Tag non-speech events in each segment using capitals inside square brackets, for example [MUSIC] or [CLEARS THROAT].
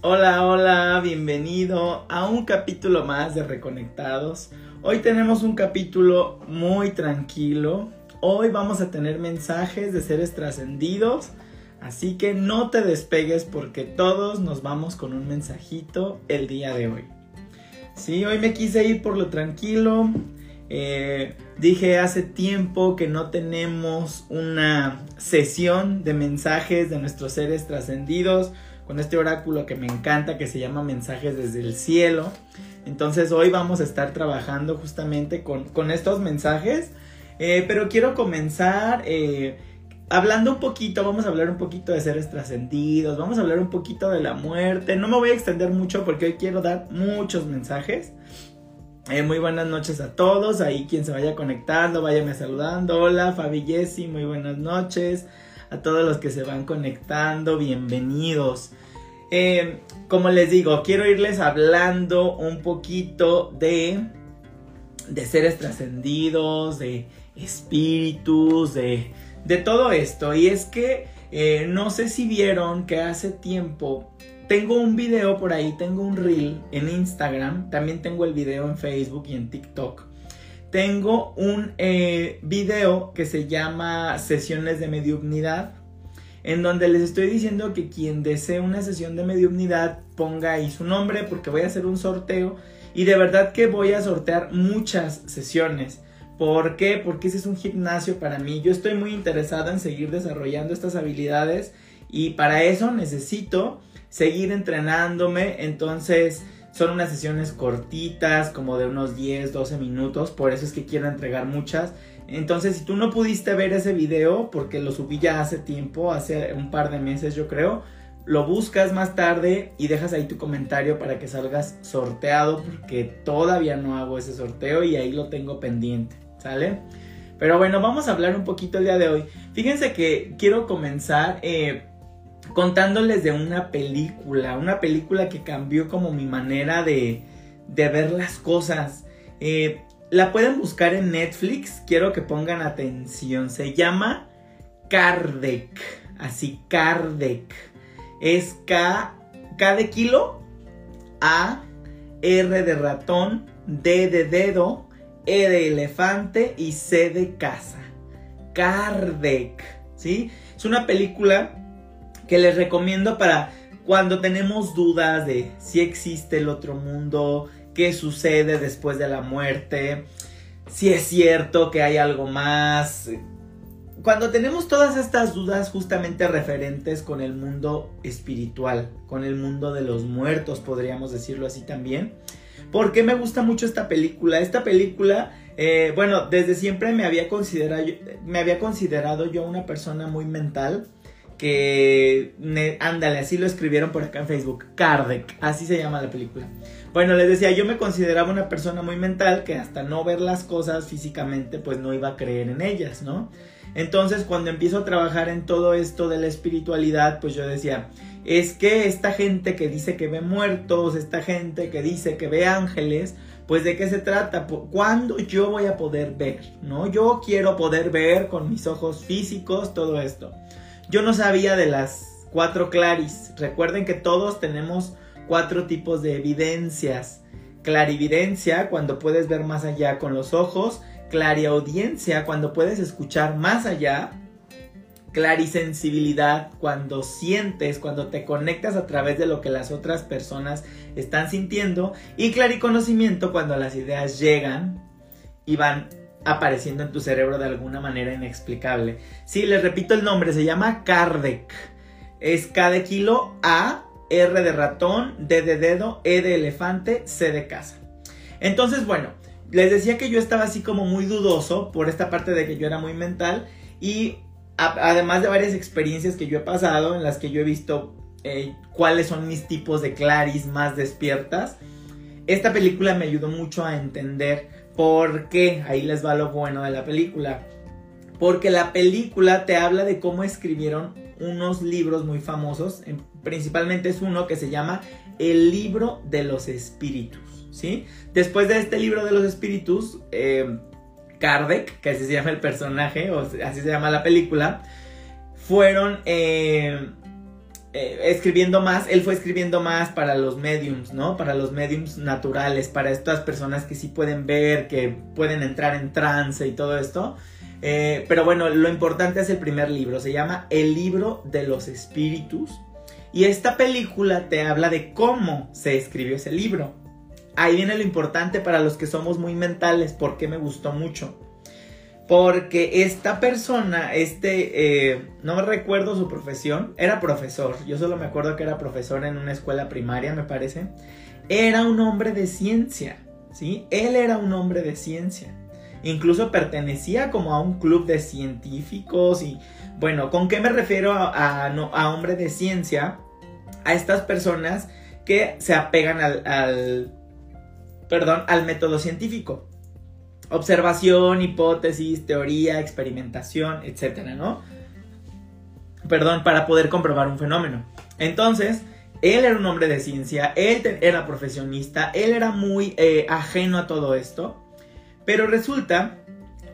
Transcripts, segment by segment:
Hola, hola, bienvenido a un capítulo más de Reconectados. Hoy tenemos un capítulo muy tranquilo. Hoy vamos a tener mensajes de seres trascendidos. Así que no te despegues porque todos nos vamos con un mensajito el día de hoy. Sí, hoy me quise ir por lo tranquilo. Eh, dije hace tiempo que no tenemos una sesión de mensajes de nuestros seres trascendidos con este oráculo que me encanta que se llama Mensajes desde el cielo. Entonces hoy vamos a estar trabajando justamente con, estos mensajes. Eh, pero quiero comenzar eh, hablando un poquito, vamos a hablar un poquito de seres trascendidos, vamos a hablar un poquito de la muerte. No me voy a extender mucho porque hoy quiero dar muchos mensajes. Eh, muy buenas noches a todos, ahí quien se vaya conectando, váyame saludando. Hola Fabi Jessy, muy buenas noches a todos los que se van conectando, bienvenidos. Eh, como les digo, quiero irles hablando un poquito de, de seres trascendidos, de espíritus, de, de todo esto. Y es que eh, no sé si vieron que hace tiempo tengo un video por ahí, tengo un reel en Instagram, también tengo el video en Facebook y en TikTok tengo un eh, video que se llama Sesiones de Mediunidad, en donde les estoy diciendo que quien desee una sesión de mediunidad ponga ahí su nombre porque voy a hacer un sorteo y de verdad que voy a sortear muchas sesiones. ¿Por qué? Porque ese es un gimnasio para mí. Yo estoy muy interesada en seguir desarrollando estas habilidades y para eso necesito seguir entrenándome. Entonces, son unas sesiones cortitas, como de unos 10, 12 minutos, por eso es que quiero entregar muchas. Entonces, si tú no pudiste ver ese video, porque lo subí ya hace tiempo, hace un par de meses yo creo, lo buscas más tarde y dejas ahí tu comentario para que salgas sorteado, porque todavía no hago ese sorteo y ahí lo tengo pendiente, ¿sale? Pero bueno, vamos a hablar un poquito el día de hoy. Fíjense que quiero comenzar eh, contándoles de una película, una película que cambió como mi manera de, de ver las cosas. Eh, la pueden buscar en Netflix, quiero que pongan atención, se llama Kardec, así Kardec. Es K, K de kilo, A, R de ratón, D de dedo, E de elefante y C de casa. Kardec, ¿sí? Es una película que les recomiendo para cuando tenemos dudas de si existe el otro mundo, qué sucede después de la muerte, si es cierto que hay algo más. Cuando tenemos todas estas dudas justamente referentes con el mundo espiritual, con el mundo de los muertos, podríamos decirlo así también. ¿Por qué me gusta mucho esta película? Esta película, eh, bueno, desde siempre me había, considerado, me había considerado yo una persona muy mental que ándale, así lo escribieron por acá en Facebook, Kardec, así se llama la película. Bueno, les decía, yo me consideraba una persona muy mental que hasta no ver las cosas físicamente, pues no iba a creer en ellas, ¿no? Entonces, cuando empiezo a trabajar en todo esto de la espiritualidad, pues yo decía, es que esta gente que dice que ve muertos, esta gente que dice que ve ángeles, pues de qué se trata, ¿cuándo yo voy a poder ver? ¿No? Yo quiero poder ver con mis ojos físicos todo esto. Yo no sabía de las cuatro claris. Recuerden que todos tenemos cuatro tipos de evidencias. Clarividencia, cuando puedes ver más allá con los ojos. Clariaudiencia, cuando puedes escuchar más allá. Clarisensibilidad, cuando sientes, cuando te conectas a través de lo que las otras personas están sintiendo. Y clariconocimiento, cuando las ideas llegan y van apareciendo en tu cerebro de alguna manera inexplicable. Sí, les repito el nombre, se llama Kardec. Es K de kilo, A, R de ratón, D de dedo, E de elefante, C de casa. Entonces, bueno, les decía que yo estaba así como muy dudoso por esta parte de que yo era muy mental y además de varias experiencias que yo he pasado en las que yo he visto eh, cuáles son mis tipos de claris más despiertas, esta película me ayudó mucho a entender ¿Por qué? Ahí les va lo bueno de la película. Porque la película te habla de cómo escribieron unos libros muy famosos. Principalmente es uno que se llama El libro de los espíritus. ¿sí? Después de este libro de los espíritus, eh, Kardec, que así se llama el personaje, o así se llama la película, fueron... Eh, eh, escribiendo más, él fue escribiendo más para los mediums, ¿no? Para los mediums naturales, para estas personas que sí pueden ver, que pueden entrar en trance y todo esto. Eh, pero bueno, lo importante es el primer libro, se llama El libro de los espíritus. Y esta película te habla de cómo se escribió ese libro. Ahí viene lo importante para los que somos muy mentales, porque me gustó mucho. Porque esta persona, este, eh, no recuerdo su profesión, era profesor. Yo solo me acuerdo que era profesor en una escuela primaria, me parece. Era un hombre de ciencia, ¿sí? Él era un hombre de ciencia. Incluso pertenecía como a un club de científicos y bueno, ¿con qué me refiero a, hombre de ciencia? A estas personas que se apegan al, perdón, al método científico. Observación, hipótesis, teoría, experimentación, etcétera, ¿no? Perdón, para poder comprobar un fenómeno. Entonces, él era un hombre de ciencia, él era profesionista, él era muy eh, ajeno a todo esto. Pero resulta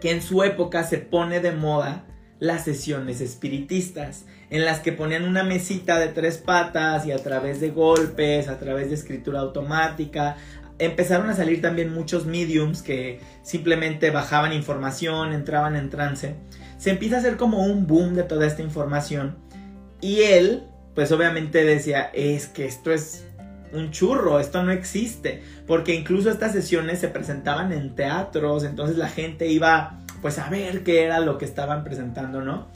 que en su época se pone de moda las sesiones espiritistas, en las que ponían una mesita de tres patas y a través de golpes, a través de escritura automática, empezaron a salir también muchos mediums que simplemente bajaban información, entraban en trance. Se empieza a hacer como un boom de toda esta información y él, pues obviamente decía, es que esto es un churro, esto no existe, porque incluso estas sesiones se presentaban en teatros, entonces la gente iba pues a ver qué era lo que estaban presentando, ¿no?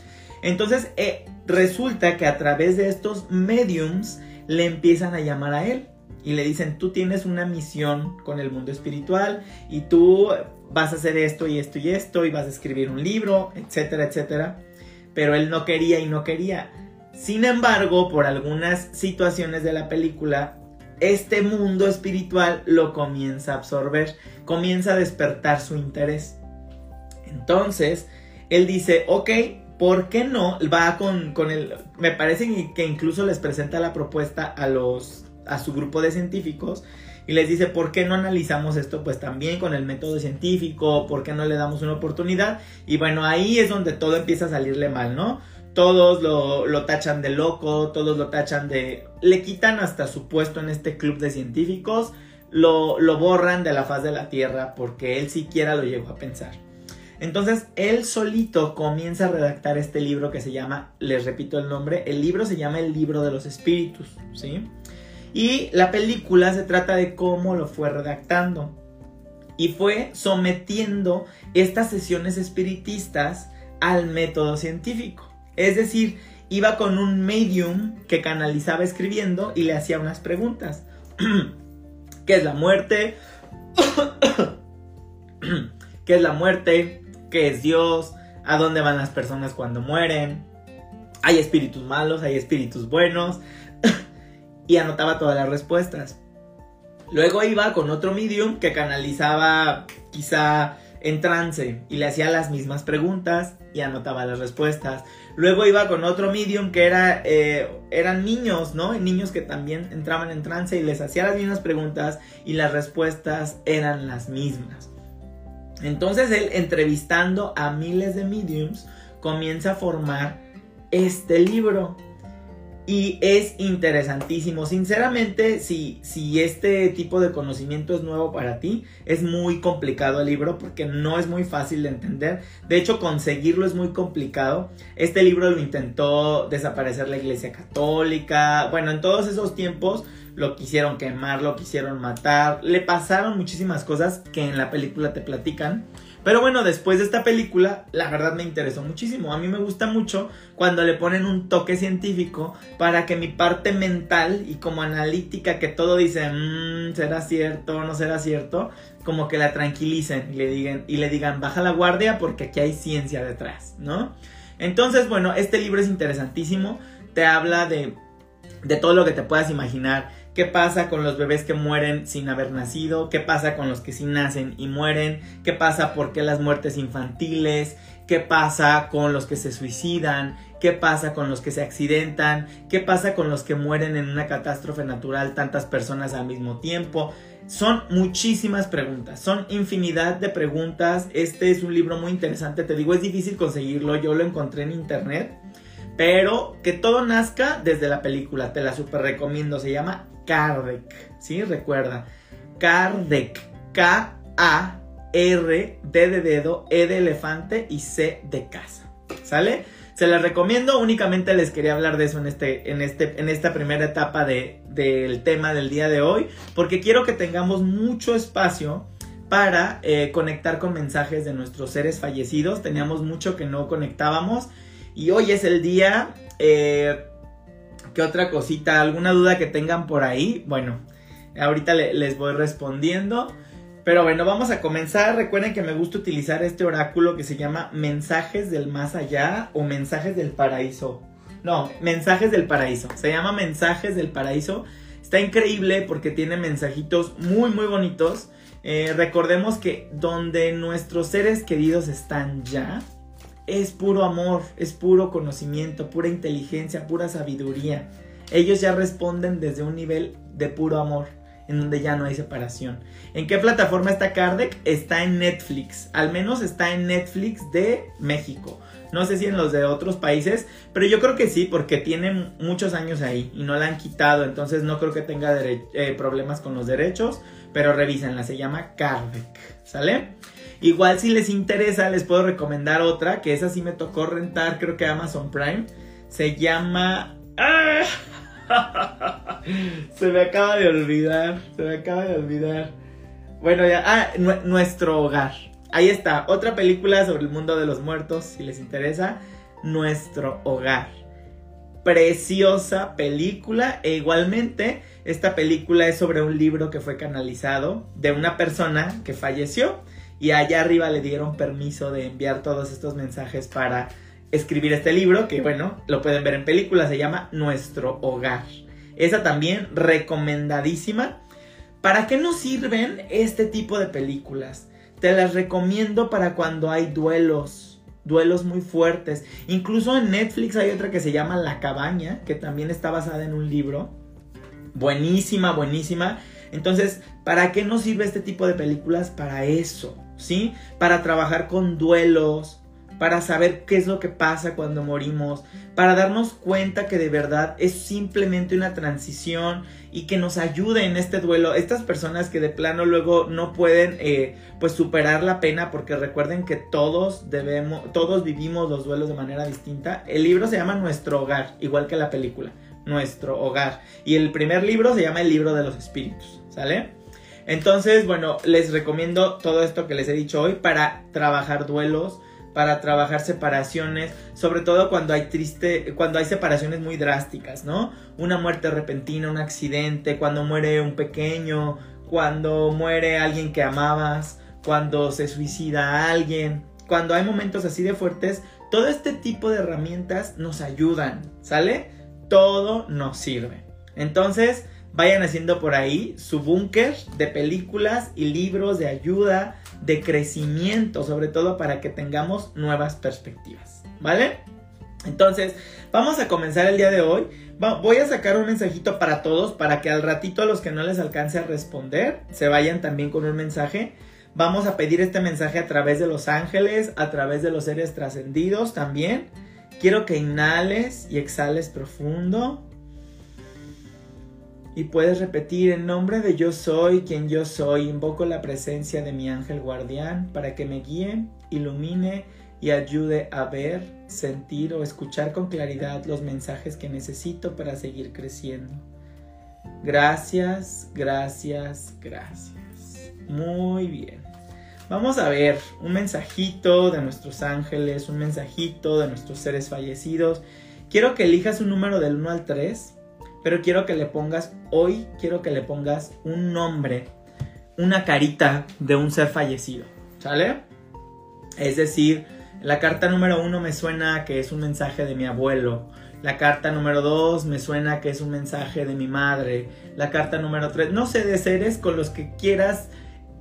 Entonces eh, resulta que a través de estos mediums le empiezan a llamar a él y le dicen, tú tienes una misión con el mundo espiritual y tú vas a hacer esto y esto y esto y vas a escribir un libro, etcétera, etcétera. Pero él no quería y no quería. Sin embargo, por algunas situaciones de la película, este mundo espiritual lo comienza a absorber, comienza a despertar su interés. Entonces, él dice, ok, ¿por qué no? Va con, con el... Me parece que incluso les presenta la propuesta a los... a su grupo de científicos y les dice, ¿por qué no analizamos esto pues también con el método científico? ¿Por qué no le damos una oportunidad? Y bueno, ahí es donde todo empieza a salirle mal, ¿no? todos lo, tachan de loco, todos lo tachan de... Le quitan hasta su puesto en este club de científicos, lo, lo borran de la faz de la Tierra porque él siquiera lo llegó a pensar. Entonces él solito comienza a redactar este libro que se llama, les repito el nombre, el libro se llama El libro de los espíritus, ¿sí? Y la película se trata de cómo lo fue redactando. Y fue sometiendo estas sesiones espiritistas al método científico. Es decir, iba con un medium que canalizaba escribiendo y le hacía unas preguntas. [CLEARS THROAT] ¿Qué es la muerte? [CLEARS THROAT] ¿Qué es la muerte? ¿Qué es Dios? ¿A dónde van las personas cuando mueren? ¿Hay espíritus malos? ¿Hay espíritus buenos? [CLEARS THROAT] y anotaba todas las respuestas. Luego iba con otro medium que canalizaba quizá en trance y le hacía las mismas preguntas y anotaba las respuestas. Luego iba con otro medium que era, eh, eran niños, ¿no? Niños que también entraban en trance y les hacía las mismas preguntas y las respuestas eran las mismas. Entonces él, entrevistando a miles de mediums, comienza a formar este libro y es interesantísimo. Sinceramente, si, si este tipo de conocimiento es nuevo para ti, es muy complicado el libro porque no es muy fácil de entender. De hecho, conseguirlo es muy complicado. Este libro lo intentó desaparecer la Iglesia Católica. Bueno, en todos esos tiempos lo quisieron quemar, lo quisieron matar. Le pasaron muchísimas cosas que en la película te platican. Pero bueno, después de esta película, la verdad me interesó muchísimo. A mí me gusta mucho cuando le ponen un toque científico para que mi parte mental y como analítica que todo dice, mmm, será cierto, no será cierto, como que la tranquilicen y le digan, y le digan, baja la guardia porque aquí hay ciencia detrás, ¿no? Entonces, bueno, este libro es interesantísimo. Te habla de, de todo lo que te puedas imaginar ¿Qué pasa con los bebés que mueren sin haber nacido? ¿Qué pasa con los que sí nacen y mueren? ¿Qué pasa por qué las muertes infantiles? ¿Qué pasa con los que se suicidan? ¿Qué pasa con los que se accidentan? ¿Qué pasa con los que mueren en una catástrofe natural tantas personas al mismo tiempo? Son muchísimas preguntas, son infinidad de preguntas. Este es un libro muy interesante, te digo, es difícil conseguirlo, yo lo encontré en internet Pero que todo nazca desde la película, te la super recomiendo, se llama Kardec, ¿sí? Recuerda, Kardec, K-A-R, D de dedo, E de elefante y C de casa, ¿sale? Se las recomiendo, únicamente les quería hablar de eso en, este, en, este, en esta primera etapa de, del tema del día de hoy, porque quiero que tengamos mucho espacio para eh, conectar con mensajes de nuestros seres fallecidos. Teníamos mucho que no conectábamos y hoy es el día. Eh, ¿Qué otra cosita? ¿Alguna duda que tengan por ahí? Bueno, ahorita les voy respondiendo. Pero bueno, vamos a comenzar. Recuerden que me gusta utilizar este oráculo que se llama Mensajes del Más Allá o Mensajes del Paraíso. No, Mensajes del Paraíso. Se llama Mensajes del Paraíso. Está increíble porque tiene mensajitos muy, muy bonitos eh, recordemos que donde nuestros seres queridos están ya, es puro amor, es puro conocimiento, pura inteligencia, pura sabiduría. Ellos ya responden desde un nivel de puro amor, en donde ya no hay separación. ¿En qué plataforma está Kardec? Está en Netflix, al menos está en Netflix de México. No sé si en los de otros países, pero yo creo que sí, porque tiene muchos años ahí y no la han quitado, entonces no creo que tenga eh, problemas con los derechos pero revísenla, se llama Kardec, ¿sale? Igual si les interesa les puedo recomendar otra, que esa sí me tocó rentar, creo que Amazon Prime, se llama... ¡Ah! [LAUGHS] se me acaba de olvidar, se me acaba de olvidar. Bueno, ya, ah, Nuestro Hogar. Ahí está, otra película sobre el mundo de los muertos, si les interesa, Nuestro Hogar. Preciosa película e igualmente esta película es sobre un libro que fue canalizado de una persona que falleció y allá arriba le dieron permiso de enviar todos estos mensajes para escribir este libro, que bueno, lo pueden ver en película, se llama Nuestro Hogar. Esa también recomendadísima. ¿Para qué nos sirven este tipo de películas? Te las recomiendo para cuando hay duelos, duelos muy fuertes. Incluso en Netflix hay otra que se llama La Cabaña, que también está basada en un libro buenísima, buenísima. Entonces, ¿para qué nos sirve este tipo de películas? Para eso, ¿sí? Para trabajar con duelos, para saber qué es lo que pasa cuando morimos, para darnos cuenta que de verdad es simplemente una transición y que nos ayude en este duelo. Estas personas que de plano luego no pueden eh, pues superar la pena porque recuerden que todos debemos, todos vivimos los duelos de manera distinta. El libro se llama Nuestro Hogar, igual que la película nuestro hogar. Y el primer libro se llama el libro de los espíritus, ¿sale? Entonces, bueno, les recomiendo todo esto que les he dicho hoy para trabajar duelos, para trabajar separaciones, sobre todo cuando hay triste, cuando hay separaciones muy drásticas, ¿no? Una muerte repentina, un accidente, cuando muere un pequeño, cuando muere alguien que amabas, cuando se suicida alguien, cuando hay momentos así de fuertes, todo este tipo de herramientas nos ayudan, ¿sale? todo nos sirve. Entonces, vayan haciendo por ahí su búnker de películas y libros de ayuda, de crecimiento, sobre todo para que tengamos nuevas perspectivas, ¿vale? Entonces, vamos a comenzar el día de hoy. voy a sacar un mensajito para todos para que al ratito a los que no les alcance a responder se vayan también con un mensaje. Vamos a pedir este mensaje a través de los ángeles, a través de los seres trascendidos también. Quiero que inhales y exhales profundo. Y puedes repetir en nombre de yo soy quien yo soy. Invoco la presencia de mi ángel guardián para que me guíe, ilumine y ayude a ver, sentir o escuchar con claridad los mensajes que necesito para seguir creciendo. Gracias, gracias, gracias. Muy bien. Vamos a ver un mensajito de nuestros ángeles, un mensajito de nuestros seres fallecidos. Quiero que elijas un número del 1 al 3, pero quiero que le pongas, hoy quiero que le pongas un nombre, una carita de un ser fallecido, ¿sale? Es decir, la carta número 1 me suena que es un mensaje de mi abuelo. La carta número 2 me suena que es un mensaje de mi madre. La carta número 3, no sé, de seres con los que quieras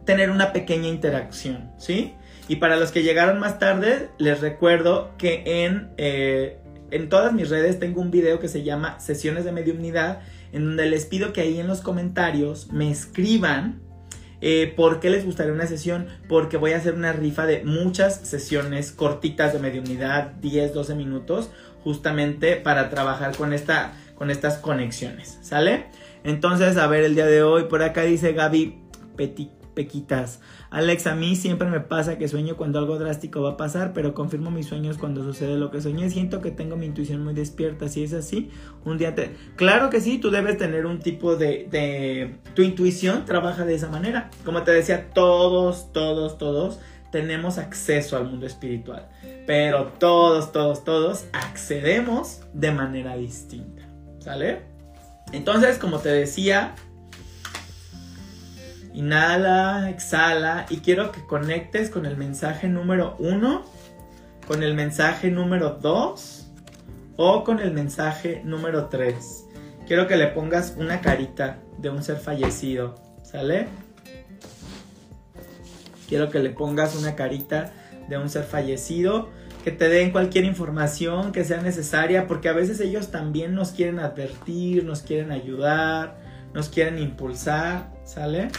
tener una pequeña interacción, ¿sí? Y para los que llegaron más tarde, les recuerdo que en, eh, en todas mis redes tengo un video que se llama Sesiones de Mediunidad, en donde les pido que ahí en los comentarios me escriban eh, por qué les gustaría una sesión, porque voy a hacer una rifa de muchas sesiones cortitas de mediunidad, 10, 12 minutos, justamente para trabajar con, esta, con estas conexiones, ¿sale? Entonces, a ver, el día de hoy, por acá dice Gaby Petit pequitas. Alex, a mí siempre me pasa que sueño cuando algo drástico va a pasar, pero confirmo mis sueños cuando sucede lo que soñé. Siento que tengo mi intuición muy despierta. Si es así, un día te... Claro que sí, tú debes tener un tipo de, de... Tu intuición trabaja de esa manera. Como te decía, todos, todos, todos tenemos acceso al mundo espiritual. Pero todos, todos, todos accedemos de manera distinta. ¿Sale? Entonces, como te decía, Inhala, exhala y quiero que conectes con el mensaje número uno, con el mensaje número dos o con el mensaje número tres. Quiero que le pongas una carita de un ser fallecido, ¿sale? Quiero que le pongas una carita de un ser fallecido, que te den cualquier información que sea necesaria, porque a veces ellos también nos quieren advertir, nos quieren ayudar, nos quieren impulsar, ¿sale?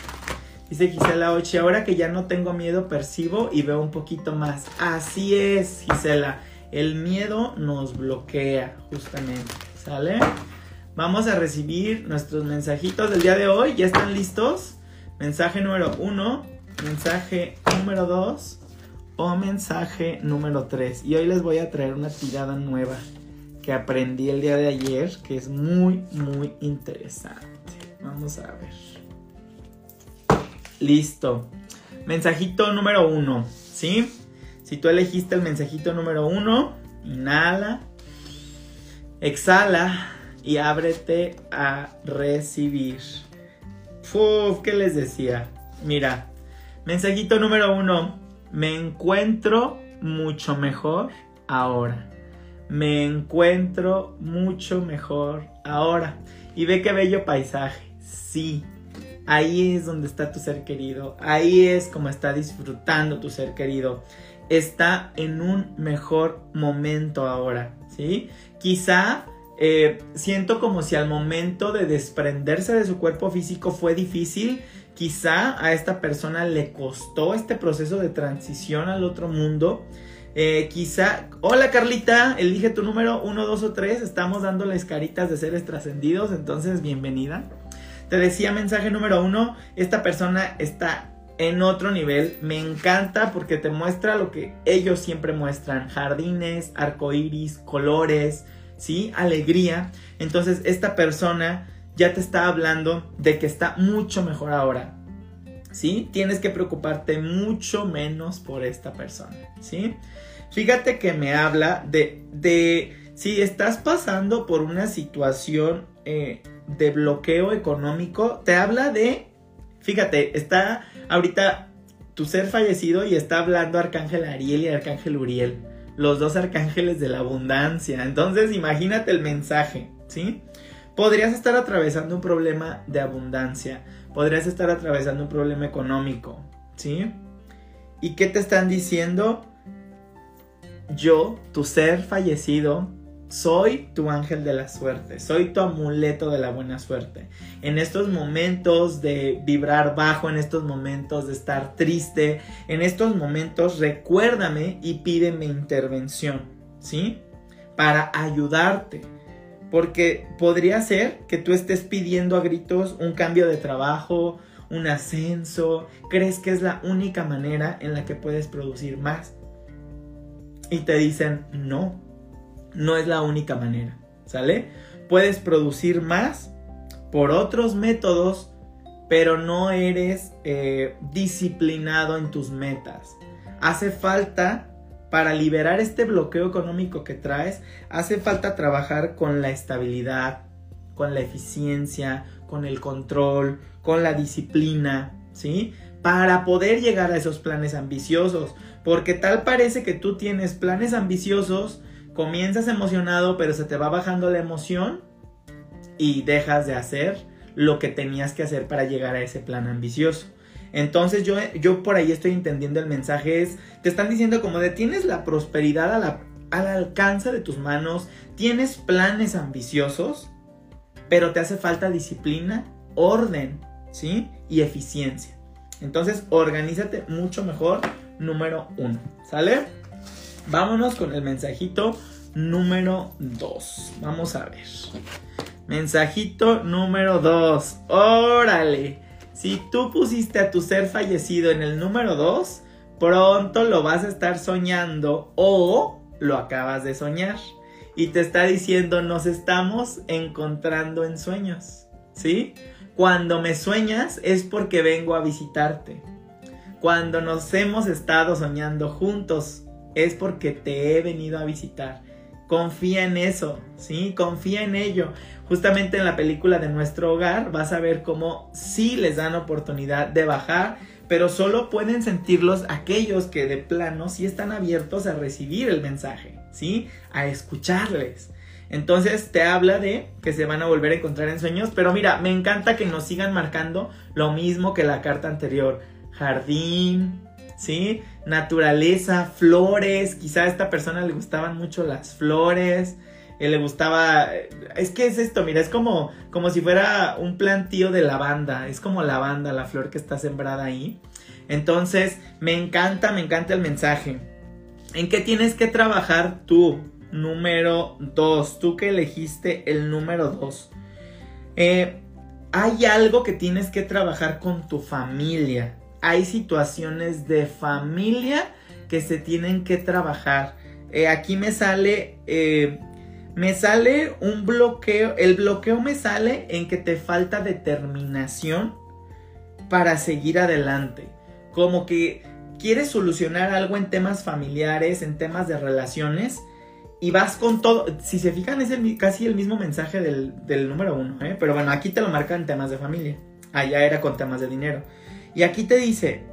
Dice Gisela Ochi, ahora que ya no tengo miedo, percibo y veo un poquito más. Así es, Gisela. El miedo nos bloquea, justamente. ¿Sale? Vamos a recibir nuestros mensajitos del día de hoy. ¿Ya están listos? Mensaje número uno, mensaje número dos o mensaje número tres. Y hoy les voy a traer una tirada nueva que aprendí el día de ayer, que es muy, muy interesante. Vamos a ver. Listo. Mensajito número uno, ¿sí? Si tú elegiste el mensajito número uno, inhala, exhala y ábrete a recibir. ¿qué les decía? Mira, mensajito número uno, me encuentro mucho mejor ahora. Me encuentro mucho mejor ahora. Y ve qué bello paisaje. Sí, Ahí es donde está tu ser querido. Ahí es como está disfrutando tu ser querido. Está en un mejor momento ahora, ¿sí? Quizá eh, siento como si al momento de desprenderse de su cuerpo físico fue difícil. Quizá a esta persona le costó este proceso de transición al otro mundo. Eh, quizá, hola Carlita, elige tu número 1, 2 o 3. Estamos dándoles caritas de seres trascendidos, entonces bienvenida. Te decía mensaje número uno, esta persona está en otro nivel. Me encanta porque te muestra lo que ellos siempre muestran. Jardines, arcoíris, colores, ¿sí? Alegría. Entonces esta persona ya te está hablando de que está mucho mejor ahora. ¿Sí? Tienes que preocuparte mucho menos por esta persona. ¿Sí? Fíjate que me habla de, de si estás pasando por una situación eh, de bloqueo económico, te habla de, fíjate, está ahorita tu ser fallecido y está hablando Arcángel Ariel y Arcángel Uriel, los dos arcángeles de la abundancia. Entonces imagínate el mensaje, ¿sí? Podrías estar atravesando un problema de abundancia, podrías estar atravesando un problema económico, ¿sí? ¿Y qué te están diciendo? Yo, tu ser fallecido, soy tu ángel de la suerte, soy tu amuleto de la buena suerte. En estos momentos de vibrar bajo, en estos momentos de estar triste, en estos momentos recuérdame y pídeme intervención, ¿sí? Para ayudarte. Porque podría ser que tú estés pidiendo a gritos un cambio de trabajo, un ascenso, crees que es la única manera en la que puedes producir más. Y te dicen, no, no es la única manera, ¿sale? Puedes producir más por otros métodos, pero no eres eh, disciplinado en tus metas. Hace falta, para liberar este bloqueo económico que traes, hace falta trabajar con la estabilidad, con la eficiencia, con el control, con la disciplina, ¿sí? Para poder llegar a esos planes ambiciosos. Porque tal parece que tú tienes planes ambiciosos, comienzas emocionado, pero se te va bajando la emoción y dejas de hacer lo que tenías que hacer para llegar a ese plan ambicioso. Entonces yo, yo por ahí estoy entendiendo el mensaje es, te están diciendo como de tienes la prosperidad al alcance de tus manos, tienes planes ambiciosos, pero te hace falta disciplina, orden, ¿sí? Y eficiencia. Entonces organízate mucho mejor, número uno, ¿sale? Vámonos con el mensajito número 2. Vamos a ver. Mensajito número 2. Órale. Si tú pusiste a tu ser fallecido en el número 2, pronto lo vas a estar soñando o lo acabas de soñar. Y te está diciendo, nos estamos encontrando en sueños. ¿Sí? Cuando me sueñas es porque vengo a visitarte. Cuando nos hemos estado soñando juntos es porque te he venido a visitar. Confía en eso, ¿sí? Confía en ello. Justamente en la película de nuestro hogar vas a ver cómo sí les dan oportunidad de bajar, pero solo pueden sentirlos aquellos que de plano sí están abiertos a recibir el mensaje, ¿sí? A escucharles. Entonces te habla de que se van a volver a encontrar en sueños, pero mira, me encanta que nos sigan marcando lo mismo que la carta anterior. Jardín, ¿sí? Naturaleza, flores, quizá a esta persona le gustaban mucho las flores, eh, le gustaba, eh, es que es esto, mira, es como, como si fuera un plantío de lavanda, es como lavanda la flor que está sembrada ahí. Entonces, me encanta, me encanta el mensaje. ¿En qué tienes que trabajar tú? Número 2, tú que elegiste el número 2. Eh, hay algo que tienes que trabajar con tu familia hay situaciones de familia que se tienen que trabajar. Eh, aquí me sale, eh, me sale un bloqueo, el bloqueo me sale en que te falta determinación para seguir adelante. Como que quieres solucionar algo en temas familiares, en temas de relaciones, y vas con todo. Si se fijan, es casi el mismo mensaje del, número uno, ¿eh? pero bueno, aquí te lo marca en temas de familia. Allá era con temas de dinero. Y aquí te dice,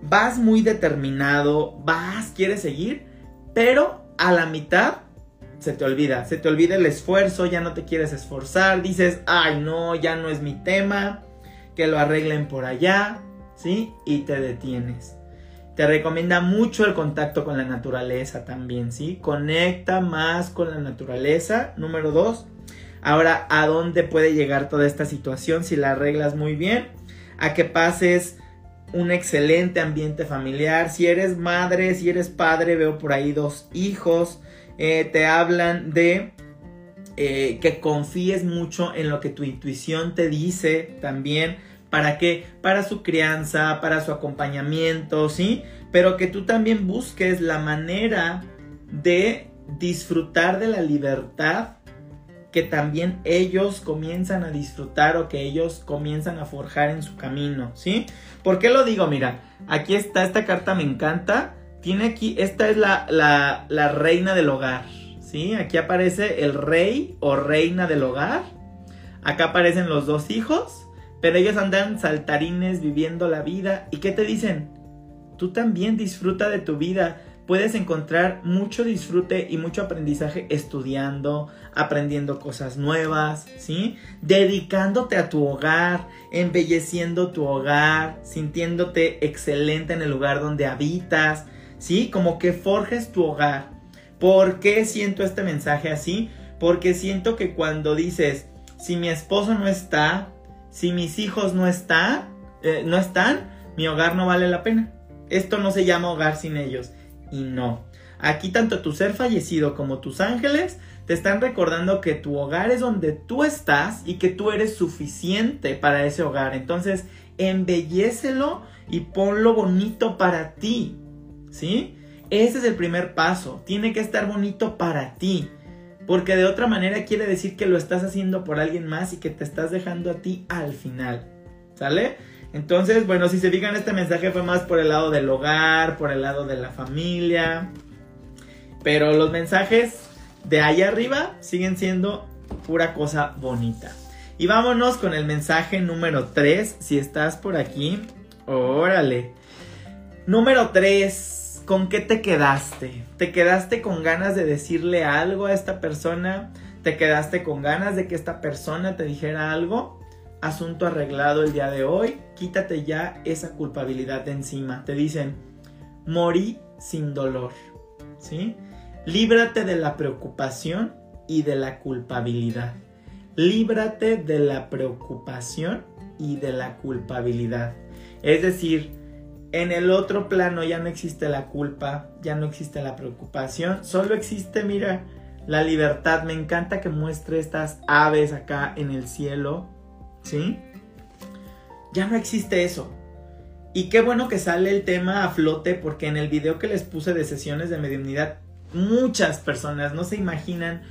vas muy determinado, vas, quieres seguir, pero a la mitad se te olvida, se te olvida el esfuerzo, ya no te quieres esforzar, dices, ay no, ya no es mi tema, que lo arreglen por allá, ¿sí? Y te detienes. Te recomienda mucho el contacto con la naturaleza también, ¿sí? Conecta más con la naturaleza. Número dos. Ahora, ¿a dónde puede llegar toda esta situación si la arreglas muy bien? A que pases un excelente ambiente familiar. Si eres madre, si eres padre, veo por ahí dos hijos, eh, te hablan de eh, que confíes mucho en lo que tu intuición te dice también. ¿Para qué? Para su crianza, para su acompañamiento, ¿sí? Pero que tú también busques la manera de disfrutar de la libertad que también ellos comienzan a disfrutar o que ellos comienzan a forjar en su camino, ¿sí? ¿Por qué lo digo? Mira, aquí está, esta carta me encanta. Tiene aquí, esta es la, la, reina del hogar, ¿sí? Aquí aparece el rey o reina del hogar. Acá aparecen los dos hijos, pero ellos andan saltarines viviendo la vida. ¿Y qué te dicen? Tú también disfruta de tu vida puedes encontrar mucho disfrute y mucho aprendizaje estudiando, aprendiendo cosas nuevas, ¿sí? Dedicándote a tu hogar, embelleciendo tu hogar, sintiéndote excelente en el lugar donde habitas, ¿sí? Como que forjes tu hogar. ¿Por qué siento este mensaje así? Porque siento que cuando dices, si mi esposo no está, si mis hijos no, está, eh, no están, mi hogar no vale la pena. Esto no se llama hogar sin ellos y no. Aquí tanto tu ser fallecido como tus ángeles te están recordando que tu hogar es donde tú estás y que tú eres suficiente para ese hogar. Entonces, embellecelo y ponlo bonito para ti. ¿Sí? Ese es el primer paso. Tiene que estar bonito para ti. Porque de otra manera quiere decir que lo estás haciendo por alguien más y que te estás dejando a ti al final. ¿Sale? Entonces, bueno, si se fijan, este mensaje fue más por el lado del hogar, por el lado de la familia. Pero los mensajes de ahí arriba siguen siendo pura cosa bonita. Y vámonos con el mensaje número 3. Si estás por aquí, órale. Número 3. ¿Con qué te quedaste? ¿Te quedaste con ganas de decirle algo a esta persona? ¿Te quedaste con ganas de que esta persona te dijera algo? Asunto arreglado el día de hoy, quítate ya esa culpabilidad de encima. Te dicen, morí sin dolor, ¿sí? Líbrate de la preocupación y de la culpabilidad. Líbrate de la preocupación y de la culpabilidad. Es decir, en el otro plano ya no existe la culpa, ya no existe la preocupación, solo existe, mira, la libertad. Me encanta que muestre estas aves acá en el cielo, ¿sí? Ya no existe eso. Y qué bueno que sale el tema a flote porque en el video que les puse de sesiones de mediunidad, muchas personas no se imaginan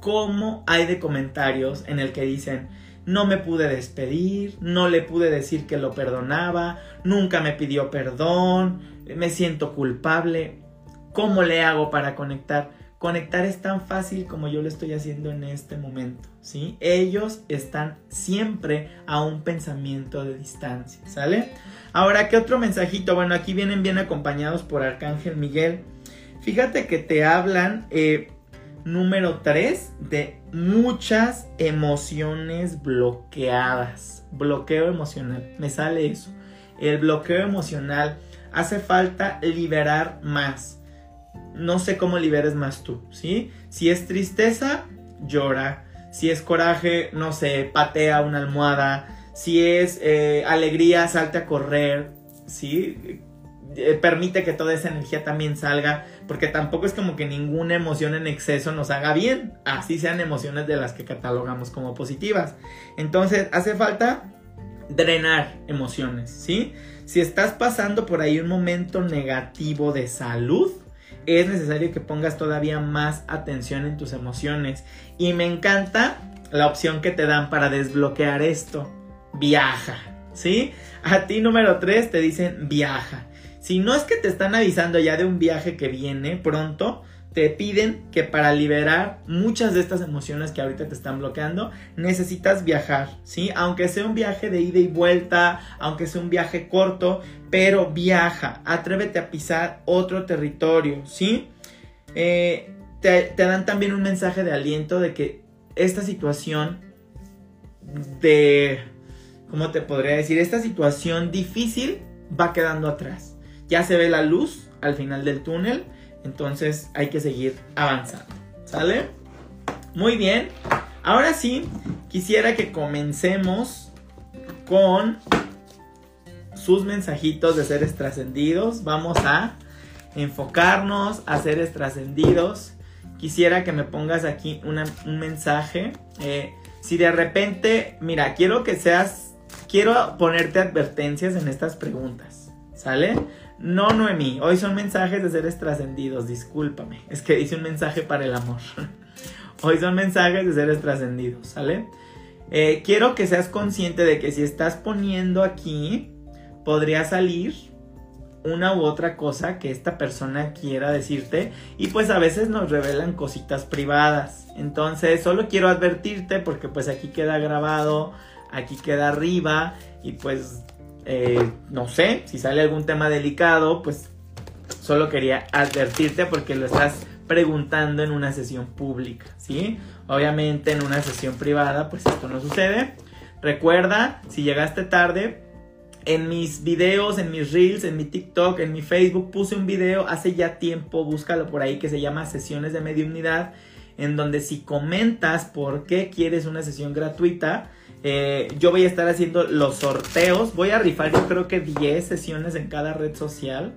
cómo hay de comentarios en el que dicen, no me pude despedir, no le pude decir que lo perdonaba, nunca me pidió perdón, me siento culpable. ¿Cómo le hago para conectar? Conectar es tan fácil como yo lo estoy haciendo en este momento, ¿sí? Ellos están siempre a un pensamiento de distancia, ¿sale? Ahora, ¿qué otro mensajito? Bueno, aquí vienen bien acompañados por Arcángel Miguel. Fíjate que te hablan eh, número 3 de muchas emociones bloqueadas. Bloqueo emocional. Me sale eso. El bloqueo emocional. Hace falta liberar más. No sé cómo liberes más tú, ¿sí? Si es tristeza, llora. Si es coraje, no sé, patea una almohada. Si es eh, alegría, salte a correr, ¿sí? Eh, permite que toda esa energía también salga, porque tampoco es como que ninguna emoción en exceso nos haga bien, así sean emociones de las que catalogamos como positivas. Entonces, hace falta drenar emociones, ¿sí? Si estás pasando por ahí un momento negativo de salud, es necesario que pongas todavía más atención en tus emociones. Y me encanta la opción que te dan para desbloquear esto. Viaja, ¿sí? A ti número 3 te dicen viaja. Si no es que te están avisando ya de un viaje que viene pronto, te piden que para liberar muchas de estas emociones que ahorita te están bloqueando, necesitas viajar, ¿sí? Aunque sea un viaje de ida y vuelta, aunque sea un viaje corto, pero viaja, atrévete a pisar otro territorio, ¿sí? Eh, te, te dan también un mensaje de aliento de que esta situación de, ¿cómo te podría decir? Esta situación difícil va quedando atrás ya se ve la luz al final del túnel, entonces hay que seguir avanzando. ¿Sale? Muy bien. Ahora sí, quisiera que comencemos con sus mensajitos de seres trascendidos. Vamos a enfocarnos a seres trascendidos. Quisiera que me pongas aquí un mensaje. Eh, si de repente, mira, quiero que seas, quiero ponerte advertencias en estas preguntas. ¿Sale? No, Noemí, hoy son mensajes de seres trascendidos, discúlpame. Es que hice un mensaje para el amor. [LAUGHS] hoy son mensajes de seres trascendidos, ¿sale? Eh, quiero que seas consciente de que si estás poniendo aquí, podría salir una u otra cosa que esta persona quiera decirte y pues a veces nos revelan cositas privadas. Entonces solo quiero advertirte porque pues aquí queda grabado, aquí queda arriba y pues eh, no sé, si sale algún tema delicado, pues solo quería advertirte porque lo estás preguntando en una sesión pública, ¿sí? Obviamente en una sesión privada, pues esto no sucede. Recuerda, si llegaste tarde, en mis videos, en mis reels, en mi TikTok, en mi Facebook, puse un video hace ya tiempo, búscalo por ahí, que se llama Sesiones de Mediunidad, en donde si comentas por qué quieres una sesión gratuita, eh, yo voy a estar haciendo los sorteos. Voy a rifar yo creo que 10 sesiones en cada red social.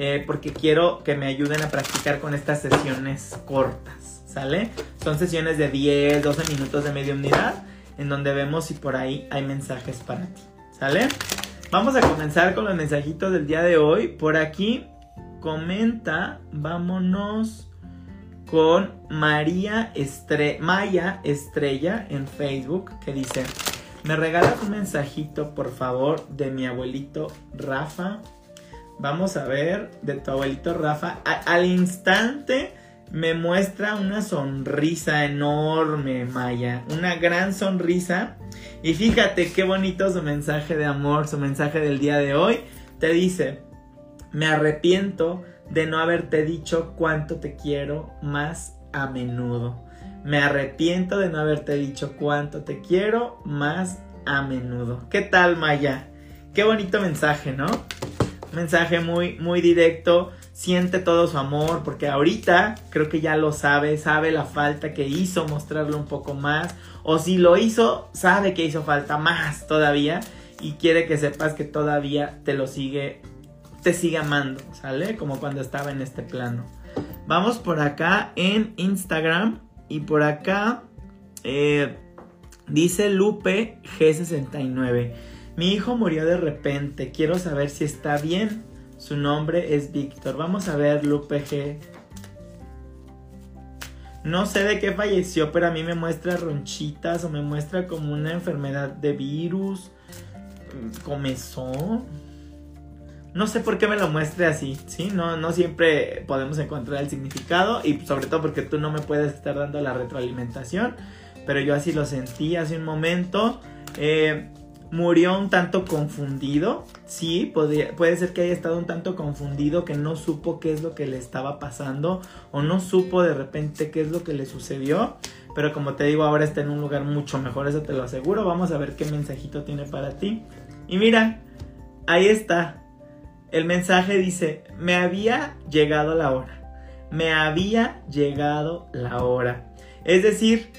Eh, porque quiero que me ayuden a practicar con estas sesiones cortas. ¿Sale? Son sesiones de 10, 12 minutos de media unidad. En donde vemos si por ahí hay mensajes para ti. ¿Sale? Vamos a comenzar con los mensajitos del día de hoy. Por aquí comenta, vámonos con María Maya Estrella en Facebook que dice, me regalas un mensajito, por favor, de mi abuelito Rafa. Vamos a ver, de tu abuelito Rafa. al instante me muestra una sonrisa enorme, Maya. Una gran sonrisa. Y fíjate qué bonito su mensaje de amor, su mensaje del día de hoy. Te dice, me arrepiento de no haberte dicho cuánto te quiero más a menudo. Me arrepiento de no haberte dicho cuánto te quiero más a menudo. ¿Qué tal, Maya? Qué bonito mensaje, ¿no? Mensaje muy, muy directo. Siente todo su amor porque ahorita creo que ya lo sabe, sabe la falta que hizo mostrarlo un poco más. O si lo hizo, sabe que hizo falta más todavía y quiere que sepas que todavía te lo sigue te sigue amando, ¿sale? Como cuando estaba en este plano. Vamos por acá en Instagram y por acá eh, dice Lupe G69. Mi hijo murió de repente, quiero saber si está bien. Su nombre es Víctor. Vamos a ver Lupe G. No sé de qué falleció, pero a mí me muestra ronchitas o me muestra como una enfermedad de virus. Comezón. No sé por qué me lo muestre así, ¿sí? No, no siempre podemos encontrar el significado y sobre todo porque tú no me puedes estar dando la retroalimentación, pero yo así lo sentí hace un momento. Eh, murió un tanto confundido, sí, puede ser que haya estado un tanto confundido, que no supo qué es lo que le estaba pasando o no supo de repente qué es lo que le sucedió, pero como te digo, ahora está en un lugar mucho mejor, eso te lo aseguro. Vamos a ver qué mensajito tiene para ti. Y mira, ahí está. El mensaje dice, me había llegado la hora. Me había llegado la hora. Es decir,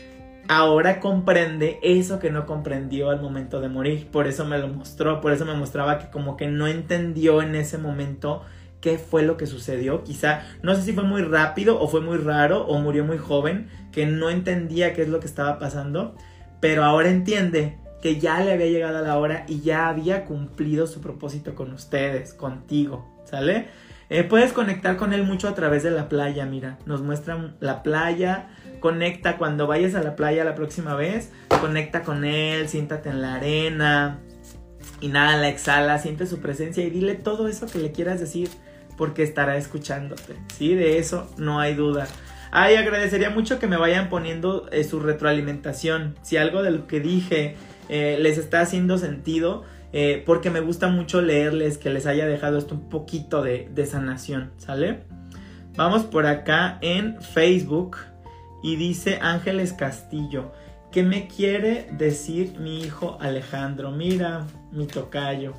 ahora comprende eso que no comprendió al momento de morir. Por eso me lo mostró, por eso me mostraba que como que no entendió en ese momento qué fue lo que sucedió. Quizá, no sé si fue muy rápido o fue muy raro o murió muy joven, que no entendía qué es lo que estaba pasando, pero ahora entiende que ya le había llegado la hora y ya había cumplido su propósito con ustedes, contigo, ¿sale? Eh, puedes conectar con él mucho a través de la playa, mira, nos muestra la playa, conecta cuando vayas a la playa la próxima vez, conecta con él, siéntate en la arena, inhala, exhala, siente su presencia y dile todo eso que le quieras decir porque estará escuchándote, ¿sí? De eso no hay duda. Ay, agradecería mucho que me vayan poniendo eh, su retroalimentación. Si algo de lo que dije eh, les está haciendo sentido, eh, porque me gusta mucho leerles que les haya dejado esto un poquito de, de sanación, ¿sale? Vamos por acá en Facebook y dice Ángeles Castillo, ¿qué me quiere decir mi hijo Alejandro? Mira, mi tocayo.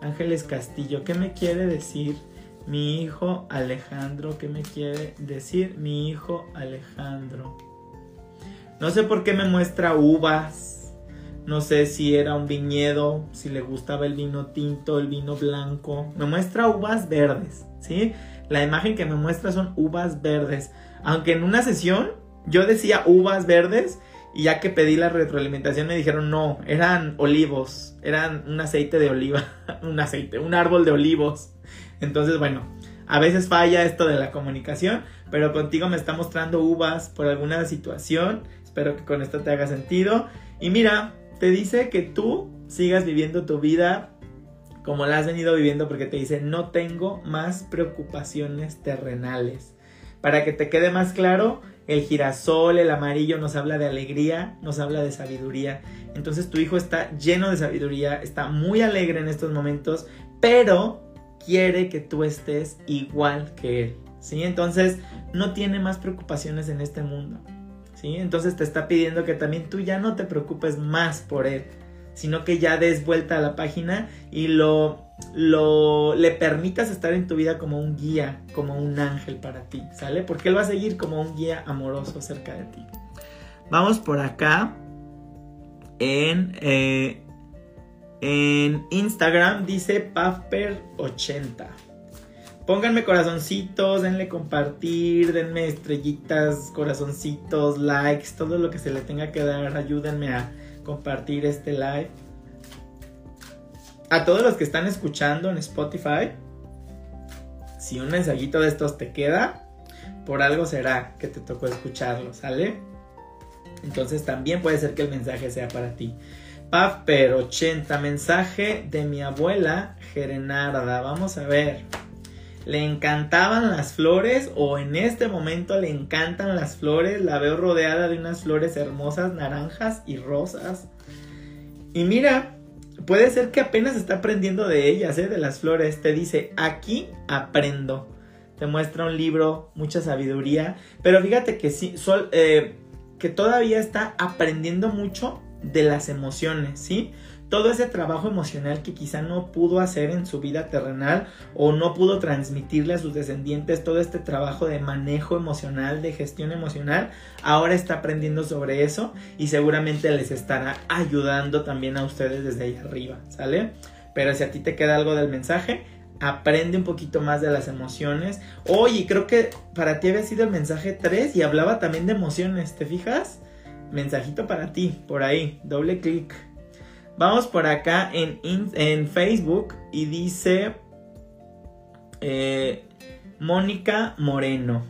Ángeles Castillo, ¿qué me quiere decir mi hijo Alejandro? ¿Qué me quiere decir mi hijo Alejandro? No sé por qué me muestra uvas no sé si era un viñedo, si le gustaba el vino tinto, el vino blanco. Me muestra uvas verdes, ¿sí? La imagen que me muestra son uvas verdes. Aunque en una sesión yo decía uvas verdes y ya que pedí la retroalimentación me dijeron no, eran olivos, eran un aceite de oliva, [LAUGHS] un aceite, un árbol de olivos. Entonces, bueno, a veces falla esto de la comunicación, pero contigo me está mostrando uvas por alguna situación. Espero que con esto te haga sentido. Y mira, te dice que tú sigas viviendo tu vida como la has venido viviendo porque te dice no tengo más preocupaciones terrenales. Para que te quede más claro, el girasol, el amarillo nos habla de alegría, nos habla de sabiduría. Entonces tu hijo está lleno de sabiduría, está muy alegre en estos momentos, pero quiere que tú estés igual que él. ¿Sí? Entonces no tiene más preocupaciones en este mundo. Entonces te está pidiendo que también tú ya no te preocupes más por él, sino que ya des vuelta a la página y lo, lo le permitas estar en tu vida como un guía, como un ángel para ti, ¿sale? Porque él va a seguir como un guía amoroso cerca de ti. Vamos por acá en, eh, en Instagram dice Pafper80. Pónganme corazoncitos, denle compartir, denme estrellitas, corazoncitos, likes, todo lo que se le tenga que dar. Ayúdenme a compartir este live. A todos los que están escuchando en Spotify, si un mensajito de estos te queda, por algo será que te tocó escucharlo, ¿sale? Entonces también puede ser que el mensaje sea para ti. Pafper 80, mensaje de mi abuela Gerenarda. Vamos a ver le encantaban las flores o en este momento le encantan las flores. La veo rodeada de unas flores hermosas, naranjas y rosas. Y mira, puede ser que apenas está aprendiendo de ellas, ¿eh? de las flores. Te dice, aquí aprendo. Te muestra un libro, mucha sabiduría. Pero fíjate que sí, eh, que todavía está aprendiendo mucho de las emociones, ¿sí? Todo ese trabajo emocional que quizá no pudo hacer en su vida terrenal o no pudo transmitirle a sus descendientes, todo este trabajo de manejo emocional, de gestión emocional, ahora está aprendiendo sobre eso y seguramente les estará ayudando también a ustedes desde ahí arriba, ¿sale? Pero si a ti te queda algo del mensaje, aprende un poquito más de las emociones. Oye, creo que para ti había sido el mensaje 3 y hablaba también de emociones, ¿te fijas? Mensajito para ti, por ahí, doble clic. Vamos por acá en, en Facebook y dice eh, Mónica Moreno.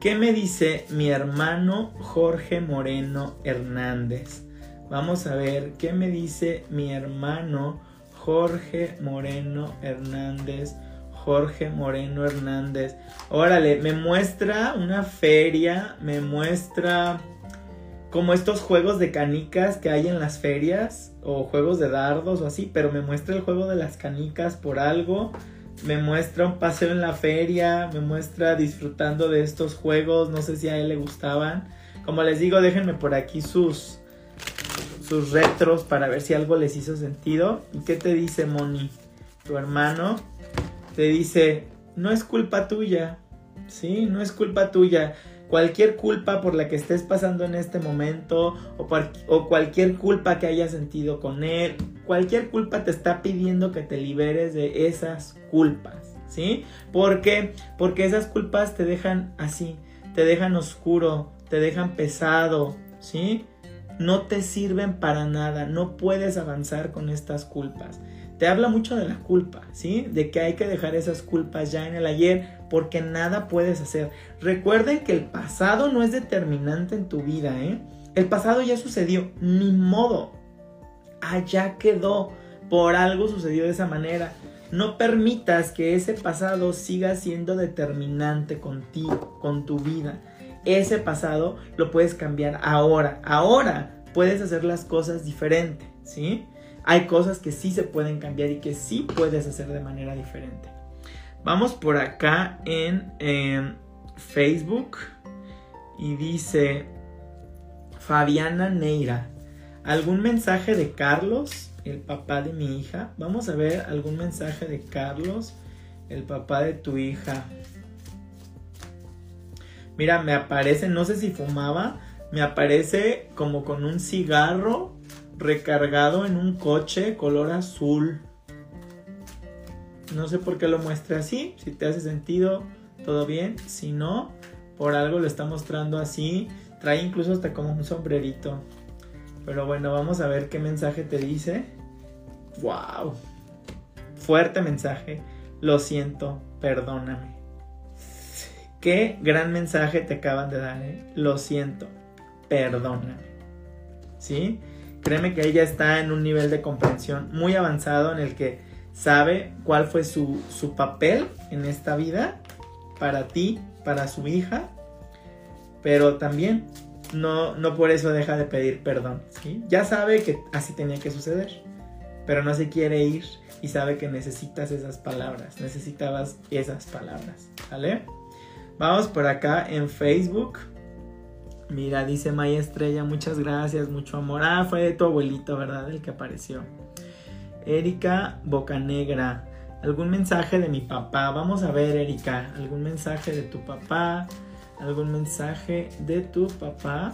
¿Qué me dice mi hermano Jorge Moreno Hernández? Vamos a ver qué me dice mi hermano Jorge Moreno Hernández. Jorge Moreno Hernández. Órale, me muestra una feria, me muestra como estos juegos de canicas que hay en las ferias o juegos de dardos o así, pero me muestra el juego de las canicas por algo me muestra un paseo en la feria, me muestra disfrutando de estos juegos, no sé si a él le gustaban. Como les digo, déjenme por aquí sus sus retros para ver si algo les hizo sentido. ¿Y qué te dice Moni? Tu hermano te dice, no es culpa tuya. Sí, no es culpa tuya cualquier culpa por la que estés pasando en este momento o, cualquier culpa que hayas sentido con él, cualquier culpa te está pidiendo que te liberes de esas culpas, ¿sí? ¿Por qué? Porque esas culpas te dejan así, te dejan oscuro, te dejan pesado, ¿sí? No te sirven para nada, no puedes avanzar con estas culpas te habla mucho de la culpa, ¿sí? De que hay que dejar esas culpas ya en el ayer porque nada puedes hacer. Recuerden que el pasado no es determinante en tu vida, ¿eh? El pasado ya sucedió, ni modo. Allá quedó, por algo sucedió de esa manera. No permitas que ese pasado siga siendo determinante contigo, con tu vida. Ese pasado lo puedes cambiar ahora. Ahora puedes hacer las cosas diferente, ¿sí? hay cosas que sí se pueden cambiar y que sí puedes hacer de manera diferente. Vamos por acá en em, Facebook y dice Fabiana Neira, ¿algún mensaje de Carlos, el papá de mi hija? Vamos a ver algún mensaje de Carlos, el papá de tu hija. Mira, me aparece, no sé si fumaba, me aparece como con un cigarro recargado en un coche color azul. No sé por qué lo muestra así, si te hace sentido, todo bien, si no, por algo lo está mostrando así, trae incluso hasta como un sombrerito. Pero bueno, vamos a ver qué mensaje te dice. ¡Wow! Fuerte mensaje. Lo siento, perdóname. Qué gran mensaje te acaban de dar, ¿eh? Lo siento, perdóname. ¿Sí? Créeme que ella está en un nivel de comprensión muy avanzado en el que sabe cuál fue su, papel en esta vida para ti, para su hija, pero también no, no por eso deja de pedir perdón. Ya sabe que así tenía que suceder, pero no se quiere ir y sabe que necesitas esas palabras, necesitabas esas palabras. ¿Vale? Vamos por acá en Facebook. Mira, dice Maya Estrella, muchas gracias, mucho amor. Ah, fue de tu abuelito, ¿verdad? El que apareció. Erika Bocanegra, algún mensaje de mi papá. Vamos a ver, Erika, algún mensaje de tu papá. Algún mensaje de tu papá.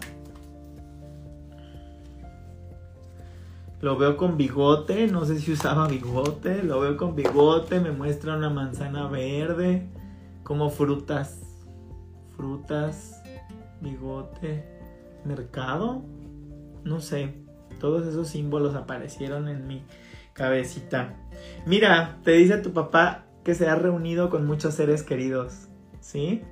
Lo veo con bigote, no sé si usaba bigote. Lo veo con bigote, me muestra una manzana verde. Como frutas. Frutas bigote, mercado, no sé, todos esos símbolos aparecieron en mi cabecita. Mira, te dice tu papá que se ha reunido con muchos seres queridos, ¿sí?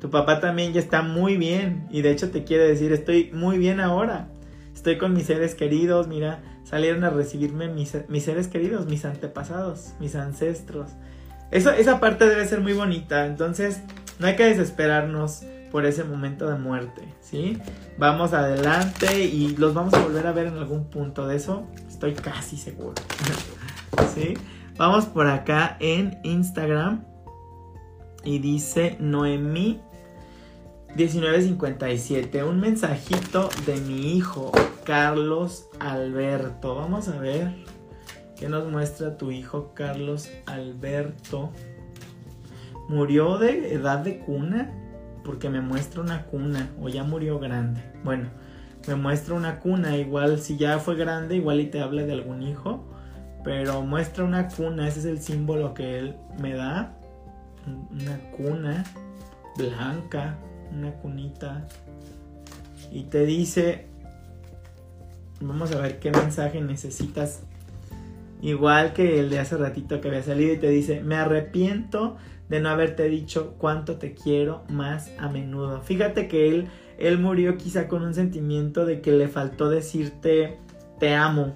Tu papá también ya está muy bien y de hecho te quiere decir, estoy muy bien ahora. Estoy con mis seres queridos, mira, salieron a recibirme mis, mis seres queridos, mis antepasados, mis ancestros. Esa parte debe ser muy bonita, entonces no hay que desesperarnos por ese momento de muerte, ¿sí? Vamos adelante y los vamos a volver a ver en algún punto de eso, estoy casi seguro. [LAUGHS] Vamos por acá en Instagram y dice Noemí 1957, un mensajito de mi hijo Carlos Alberto. Vamos a ver qué nos muestra tu hijo Carlos Alberto. Murió de edad de cuna porque me muestra una cuna o ya murió grande. Bueno, me muestra una cuna, igual si ya fue grande, igual y te habla de algún hijo, pero muestra una cuna, ese es el símbolo que él me da. Una cuna blanca, una cunita. Y te dice, vamos a ver qué mensaje necesitas. Igual que el de hace ratito que había salido y te dice, me arrepiento de no haberte dicho cuánto te quiero más a menudo. Fíjate que él, él murió quizá con un sentimiento de que le faltó decirte, te amo,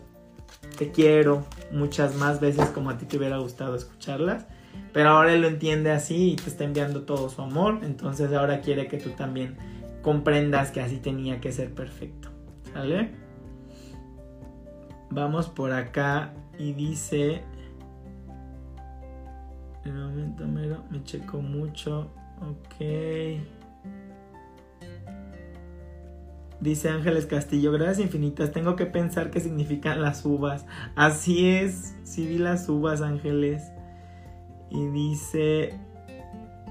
te quiero, muchas más veces como a ti te hubiera gustado escucharlas. Pero ahora él lo entiende así y te está enviando todo su amor. Entonces ahora quiere que tú también comprendas que así tenía que ser perfecto. ¿Sale? Vamos por acá y dice... Un momento, mero, me checo mucho. Ok. Dice Ángeles Castillo, gracias infinitas, tengo que pensar qué significan las uvas. Así es, sí vi las uvas, Ángeles. Y dice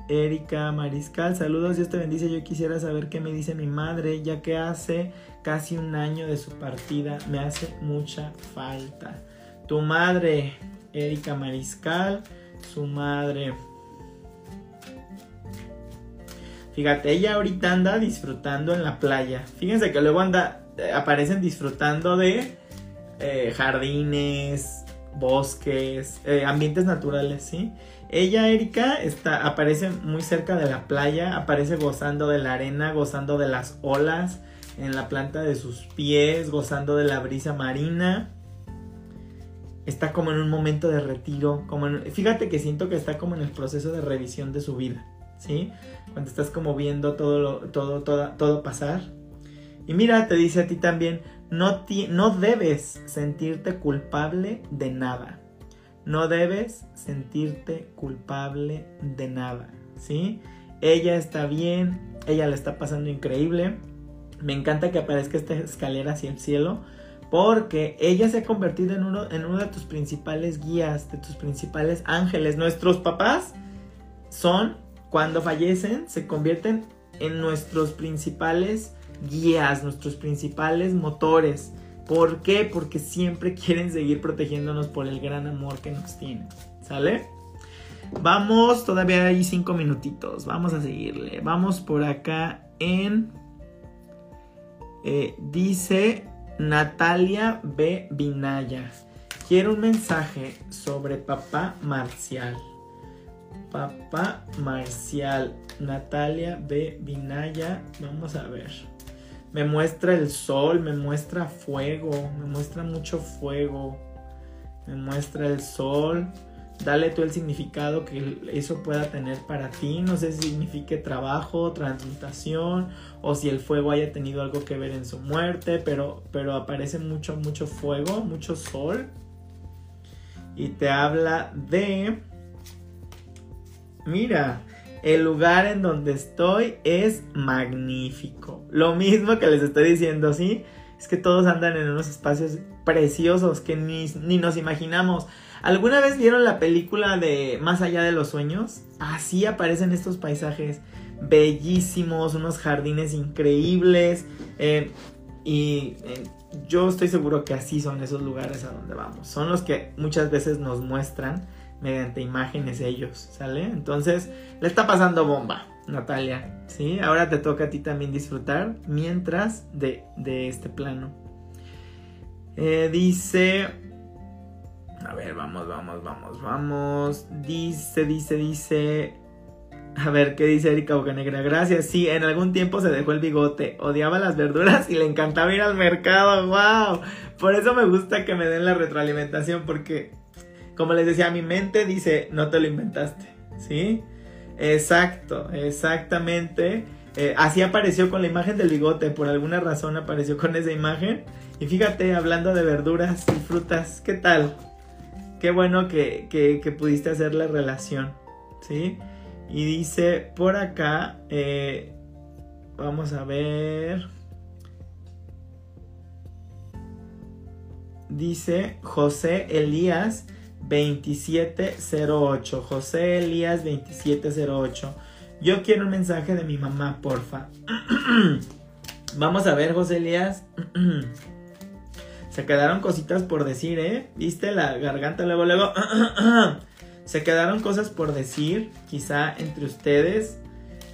Erika Mariscal, saludos, Dios te bendice. Yo quisiera saber qué me dice mi madre, ya que hace casi un año de su partida me hace mucha falta. Tu madre, Erika Mariscal, su madre. Fíjate, ella ahorita anda disfrutando en la playa. Fíjense que luego anda, eh, aparecen disfrutando de eh, jardines, bosques, eh, ambientes naturales, ¿sí? Ella, Erika, está, aparece muy cerca de la playa, aparece gozando de la arena, gozando de las olas en la planta de sus pies, gozando de la brisa marina. Está como en un momento de retiro, como fíjate que siento que está como en el proceso de revisión de su vida, ¿sí? Cuando estás como viendo todo, todo, todo, todo pasar. Y mira, te dice a ti también, no, no debes sentirte culpable de nada. No debes sentirte culpable de nada, ¿sí? Ella está bien, ella le está pasando increíble. Me encanta que aparezca esta escalera hacia el cielo porque ella se ha convertido en uno, en uno de tus principales guías, de tus principales ángeles. Nuestros papás son, cuando fallecen, se convierten en nuestros principales guías, nuestros principales motores. ¿Por qué? Porque siempre [LAUGHS] quieren seguir protegiéndonos por el gran amor que nos tienen. ¿Sale? Vamos, todavía hay cinco minutitos. Vamos a seguirle. Vamos por acá en... Eh, dice Natalia B. Vinaya. Quiero un mensaje sobre papá Marcial. Papá Marcial. Natalia B. Vinaya. Vamos a ver me muestra el sol, me muestra fuego, me muestra mucho fuego, me muestra el sol. Dale tú el significado que eso pueda tener para ti. No sé si signifique trabajo, transmutación o si el fuego haya tenido algo que ver en su muerte, pero, pero aparece mucho, mucho fuego, mucho sol. Y te habla de... Mira, el lugar en donde estoy es magnífico. Lo mismo que les estoy diciendo, ¿sí? Es que todos andan en unos espacios preciosos que ni, nos imaginamos. ¿Alguna vez vieron la película de Más allá de los sueños? Así aparecen estos paisajes bellísimos, unos jardines increíbles. Eh, y eh, yo estoy seguro que así son esos lugares a donde vamos. Son los que muchas veces nos muestran mediante imágenes ellos, ¿sale? Entonces, le está pasando bomba, Natalia, ¿sí? Ahora te toca a ti también disfrutar mientras de, este plano. Eh, dice... A ver, vamos, vamos, vamos, vamos. Dice, dice, dice... A ver, ¿qué dice Erika Bocanegra? Gracias. Sí, en algún tiempo se dejó el bigote. Odiaba las verduras y le encantaba ir al mercado. ¡Wow! Por eso me gusta que me den la retroalimentación porque como les decía, mi mente dice, no te lo inventaste, ¿sí? Exacto, exactamente. Eh, así apareció con la imagen del bigote, por alguna razón apareció con esa imagen. Y fíjate, hablando de verduras y frutas, ¿qué tal? Qué bueno que, que, pudiste hacer la relación, ¿sí? Y dice por acá, eh, vamos a ver. Dice José Elías 2708. José Elías 2708. Yo quiero un mensaje de mi mamá, porfa. [CLEARS THROAT] Vamos a ver, José Elías. [CLEARS THROAT] Se quedaron cositas por decir, ¿eh? ¿Viste la garganta luego, luego? [CLEARS THROAT] Se quedaron cosas por decir, quizá entre ustedes.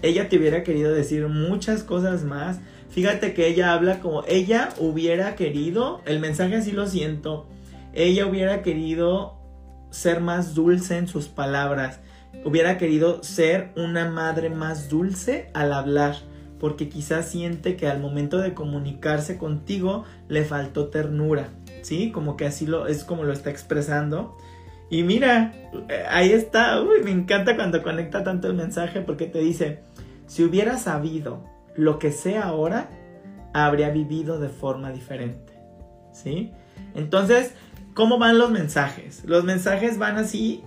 Ella te hubiera querido decir muchas cosas más. Fíjate que ella habla como ella hubiera querido, el mensaje así lo siento, ella hubiera querido ser más dulce en sus palabras, hubiera querido ser una madre más dulce al hablar, porque quizás siente que al momento de comunicarse contigo le faltó ternura, ¿sí? Como que así lo es como lo está expresando. Y mira, eh, ahí está, uy, me encanta cuando conecta tanto el mensaje porque te dice, si hubiera sabido lo que sé ahora, habría vivido de forma diferente. ¿Sí? Entonces, ¿cómo van los mensajes? Los mensajes van así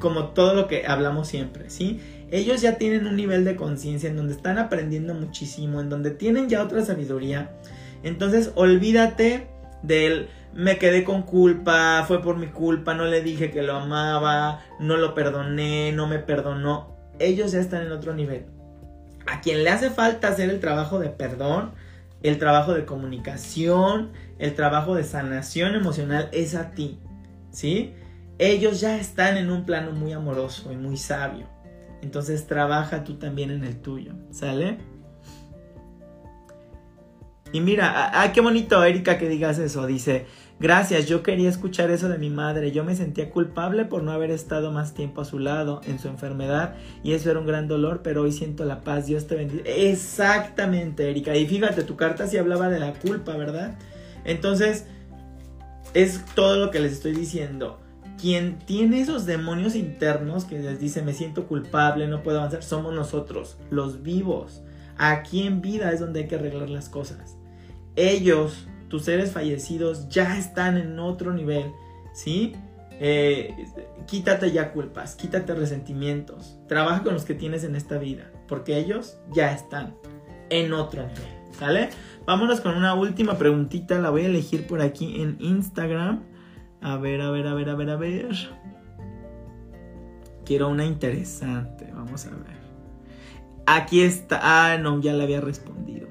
como todo lo que hablamos siempre, ¿sí? Ellos ya tienen un nivel de conciencia en donde están aprendiendo muchísimo, en donde tienen ya otra sabiduría. Entonces, olvídate del me quedé con culpa, fue por mi culpa, no le dije que lo amaba, no lo perdoné, no me perdonó. Ellos ya están en otro nivel a quien le hace falta hacer el trabajo de perdón, el trabajo de comunicación, el trabajo de sanación emocional es a ti, ¿sí? Ellos ya están en un plano muy amoroso y muy sabio. Entonces trabaja tú también en el tuyo, ¿sale? Y mira, ay, qué bonito, Erika, que digas eso. Dice, Gracias, yo quería escuchar eso de mi madre. Yo me sentía culpable por no haber estado más tiempo a su lado en su enfermedad y eso era un gran dolor, pero hoy siento la paz. Dios te bendiga. Exactamente, Erika. Y fíjate, tu carta sí hablaba de la culpa, ¿verdad? Entonces, es todo lo que les estoy diciendo. Quien tiene esos demonios internos que les dice me siento culpable, no puedo avanzar, somos nosotros, los vivos. Aquí en vida es donde hay que arreglar las cosas. Ellos tus seres fallecidos ya están en otro nivel, ¿sí? Eh, quítate ya culpas, quítate resentimientos, trabaja con los que tienes en esta vida, porque ellos ya están en otro nivel, ¿sale? Vámonos con una última preguntita, la voy a elegir por aquí en Instagram. A ver, a ver, a ver, a ver, a ver. Quiero una interesante, vamos a ver. Aquí está, ah, no, ya le había respondido.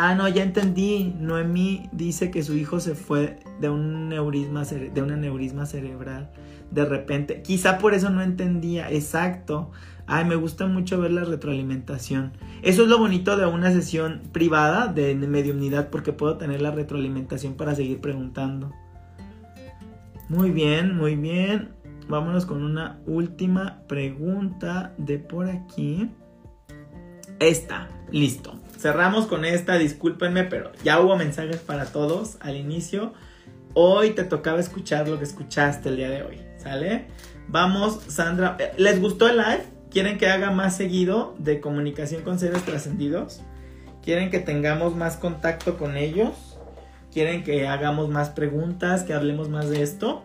Ah, no, ya entendí. Noemí dice que su hijo se fue de un neurisma, de neurisma cerebral de repente. Quizá por eso no entendía. Exacto. Ay, me gusta mucho ver la retroalimentación. Eso es lo bonito de una sesión privada de mediunidad porque puedo tener la retroalimentación para seguir preguntando. Muy bien, muy bien. Vámonos con una última pregunta de por aquí. Esta, listo cerramos con esta, discúlpenme, pero ya hubo mensajes para todos al inicio. Hoy te tocaba escuchar lo que escuchaste el día de hoy, ¿sale? Vamos, Sandra, ¿les gustó el live? ¿Quieren que haga más seguido de comunicación con seres trascendidos? ¿Quieren que tengamos más contacto con ellos? ¿Quieren que hagamos más preguntas, que hablemos más de esto?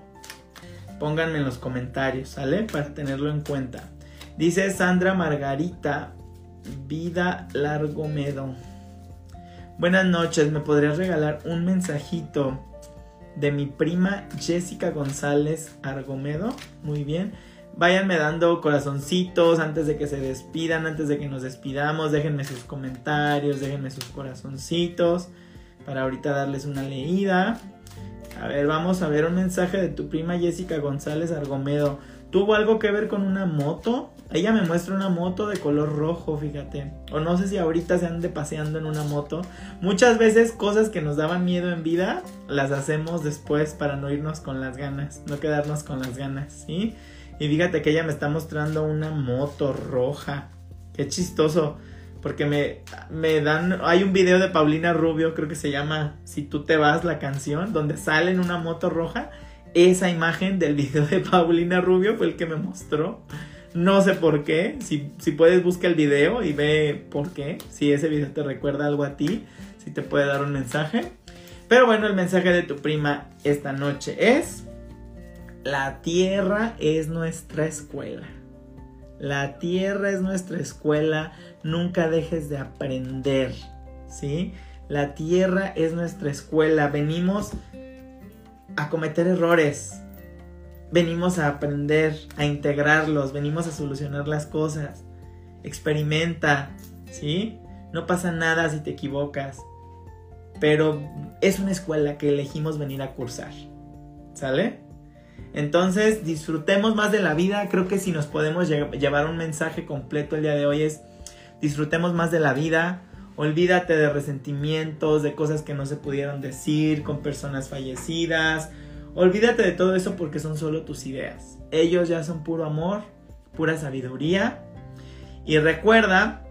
Pónganme en los comentarios, ¿sale? Para tenerlo en cuenta. Dice Sandra Margarita, Vida Largo Medo. Buenas noches, ¿me podrías regalar un mensajito de mi prima Jessica González Argomedo? Muy bien. Váyanme dando corazoncitos antes de que se despidan, antes de que nos despidamos. Déjenme sus comentarios, déjenme sus corazoncitos para ahorita darles una leída. A ver, vamos a ver un mensaje de tu prima Jessica González Argomedo. ¿Tuvo algo que ver con una moto? Ella me muestra una moto de color rojo, fíjate. O no sé si ahorita se ande paseando en una moto. Muchas veces cosas que nos daban miedo en vida las hacemos después para no irnos con las ganas, no quedarnos con las ganas, ¿sí? Y fíjate que ella me está mostrando una moto roja. Qué chistoso. Porque me, me dan. Hay un video de Paulina Rubio, creo que se llama Si tú te vas, la canción, donde sale en una moto roja. Esa imagen del video de Paulina Rubio fue el que me mostró. No sé por qué. Si, puedes, busca el video y ve por qué. Si ese video te recuerda algo a ti, si te puede dar un mensaje. Pero bueno, el mensaje de tu prima esta noche es: La tierra es nuestra escuela. La tierra es nuestra escuela. Nunca dejes de aprender. ¿Sí? La tierra es nuestra escuela. Venimos a cometer errores venimos a aprender, a integrarlos, venimos a solucionar las cosas. Experimenta, ¿sí? no pasa nada si te equivocas, pero es una escuela que elegimos venir a cursar, ¿sale? Entonces disfrutemos más de la vida, creo que si nos podemos llevar un mensaje completo el día de hoy es disfrutemos más de la vida, olvídate de resentimientos, de cosas que no se pudieron decir con personas fallecidas, olvídate de todo eso porque son solo tus ideas, ellos ya son puro amor, pura sabiduría. Y recuerda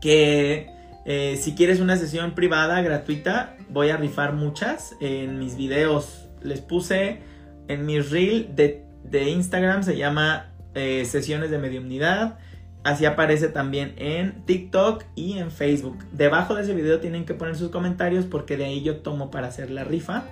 que eh, si quieres una sesión privada gratuita, voy a rifar muchas en mis videos. Les puse en mi reel de, Instagram, se llama eh, Sesiones de Mediumnidad. Así aparece también en TikTok y en Facebook. Debajo de ese video tienen que poner sus comentarios porque de ahí yo tomo para hacer la rifa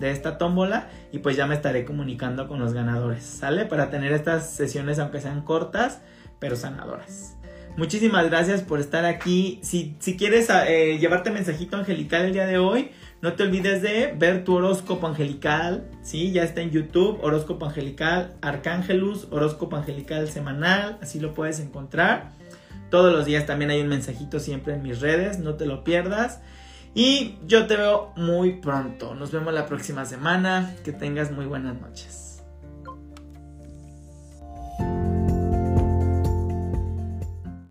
de esta tómbola y pues ya me estaré comunicando con los ganadores, ¿sale? Para tener estas sesiones aunque sean cortas, pero sanadoras. Muchísimas gracias por estar aquí. Si, si quieres eh, llevarte mensajito angelical el día de hoy, no te olvides de ver tu horóscopo angelical. ¿sí? Ya está en YouTube, horóscopo angelical, Arcángelus, horóscopo angelical semanal. Así lo puedes encontrar. Todos los días también hay un mensajito siempre en mis redes, no te lo pierdas. Y yo te veo muy pronto. Nos vemos la próxima semana. Que tengas muy buenas noches.